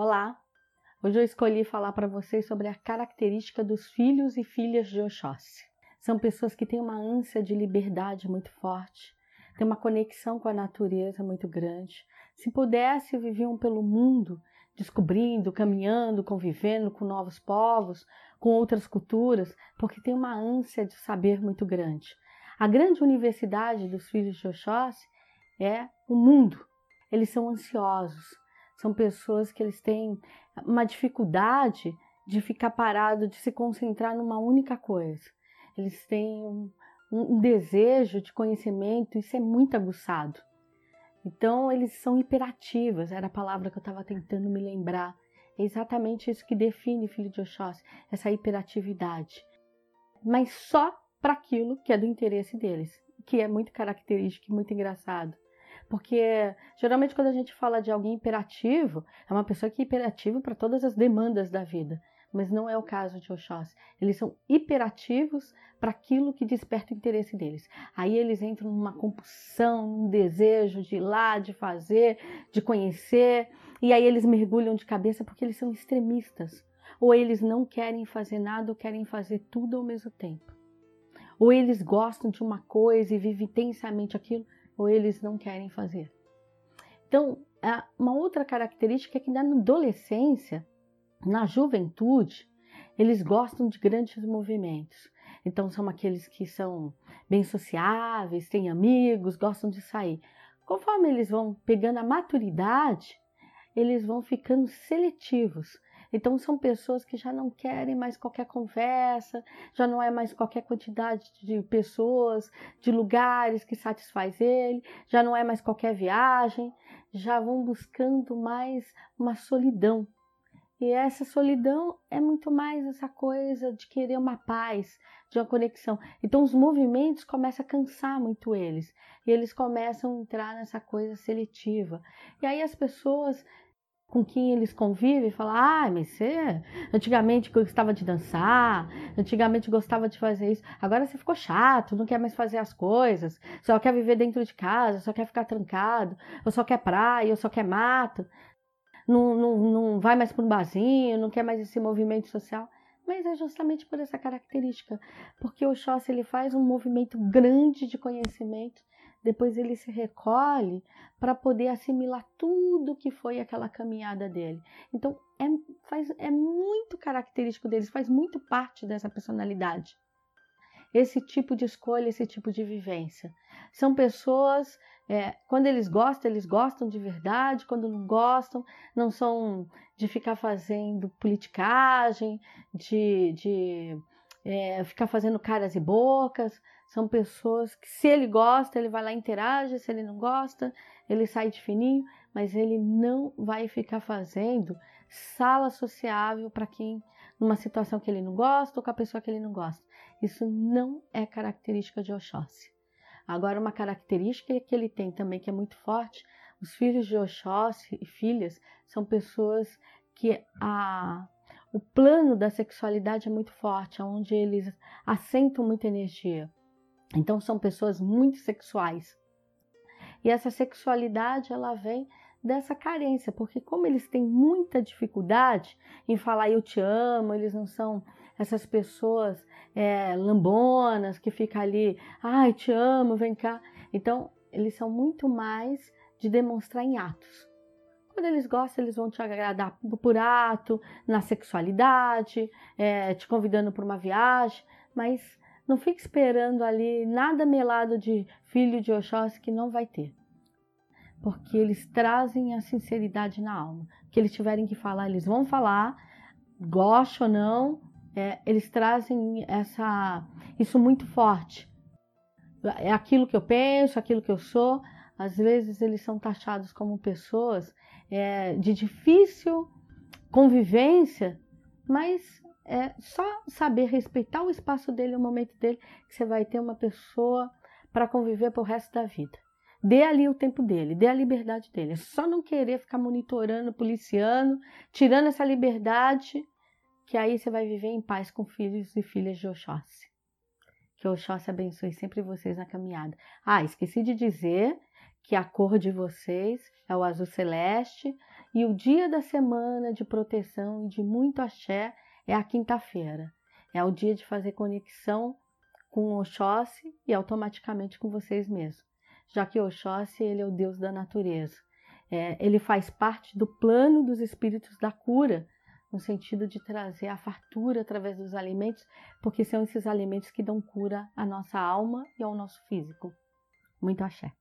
Olá! Hoje eu escolhi falar para vocês sobre a característica dos filhos e filhas de Oxóssi. São pessoas que têm uma ânsia de liberdade muito forte, têm uma conexão com a natureza muito grande. Se pudesse, viviam pelo mundo, descobrindo, caminhando, convivendo com novos povos, com outras culturas, porque tem uma ânsia de saber muito grande. A grande universidade dos filhos de Oxóssi é o mundo. Eles são ansiosos, são pessoas que eles têm uma dificuldade de ficar parado, de se concentrar numa única coisa. Eles têm um, um desejo de conhecimento, isso é muito aguçado. Então, eles são hiperativas, era a palavra que eu estava tentando me lembrar. É exatamente isso que define filho de Oxóssi, essa hiperatividade. Mas só para aquilo que é do interesse deles, que é muito característico e muito engraçado. Porque geralmente quando a gente fala de alguém hiperativo, é uma pessoa que é hiperativa para todas as demandas da vida. Mas não é o caso de Oxóssi. Eles são hiperativos para aquilo que desperta o interesse deles. Aí eles entram numa compulsão, num desejo de ir lá, de fazer, de conhecer. E aí eles mergulham de cabeça porque eles são extremistas. Ou eles não querem fazer nada ou querem fazer tudo ao mesmo tempo. Ou eles gostam de uma coisa e vivem intensamente aquilo, ou eles não querem fazer. Então, uma outra característica é que na adolescência, na juventude, eles gostam de grandes movimentos. Então, são aqueles que são bem sociáveis, têm amigos, gostam de sair. Conforme eles vão pegando a maturidade, eles vão ficando seletivos. Então são pessoas que já não querem mais qualquer conversa, já não é mais qualquer quantidade de pessoas, de lugares que satisfaz ele, já não é mais qualquer viagem, já vão buscando mais uma solidão. E essa solidão é muito mais essa coisa de querer uma paz, de uma conexão. Então os movimentos começam a cansar muito eles. E eles começam a entrar nessa coisa seletiva. E aí as pessoas com quem eles convivem fala: ah, mas você antigamente gostava de dançar, antigamente gostava de fazer isso, agora você ficou chato, não quer mais fazer as coisas, só quer viver dentro de casa, só quer ficar trancado, ou só quer praia, ou só quer mato, não, não, não vai mais para um barzinho, não quer mais esse movimento social. Mas é justamente por essa característica, porque o Xóssi ele faz um movimento grande de conhecimento depois ele se recolhe para poder assimilar tudo que foi aquela caminhada dele. Então é, faz, é muito característico deles, faz muito parte dessa personalidade. Esse tipo de escolha, esse tipo de vivência. São pessoas, é, quando eles gostam, eles gostam de verdade, quando não gostam, não são de ficar fazendo politicagem, de, de é, ficar fazendo caras e bocas. São pessoas que, se ele gosta, ele vai lá e interage, se ele não gosta, ele sai de fininho, mas ele não vai ficar fazendo sala sociável para quem, numa situação que ele não gosta ou com a pessoa que ele não gosta. Isso não é característica de Oxóssi. Agora, uma característica que ele tem também, que é muito forte, os filhos de Oxóssi e filhas são pessoas que a o plano da sexualidade é muito forte, onde eles assentam muita energia. Então são pessoas muito sexuais. E essa sexualidade ela vem dessa carência, porque como eles têm muita dificuldade em falar eu te amo, eles não são essas pessoas é, lambonas que ficam ali, ai te amo, vem cá. Então eles são muito mais de demonstrar em atos. Quando eles gostam, eles vão te agradar por ato, na sexualidade, é, te convidando para uma viagem, mas não fique esperando ali nada melado de filho de Oxóssi que não vai ter. Porque eles trazem a sinceridade na alma. O que eles tiverem que falar, eles vão falar, goste ou não, é, eles trazem essa, isso muito forte. É aquilo que eu penso, aquilo que eu sou. Às vezes eles são taxados como pessoas é, de difícil convivência, mas é só saber respeitar o espaço dele, o momento dele, que você vai ter uma pessoa para conviver pro resto da vida. Dê ali o tempo dele, dê a liberdade dele. É só não querer ficar monitorando, policiando, tirando essa liberdade, que aí você vai viver em paz com filhos e filhas de Oxóssi. Que Oxóssi abençoe sempre vocês na caminhada. Ah, esqueci de dizer que a cor de vocês é o azul celeste E o dia da semana de proteção e de muito axé é a quinta-feira. É o dia de fazer conexão com Oxóssi e automaticamente com vocês mesmos, já que Oxóssi ele é o deus da natureza. É, ele faz parte do plano dos espíritos da cura, no sentido de trazer a fartura através dos alimentos, porque são esses alimentos que dão cura à nossa alma e ao nosso físico. Muito axé.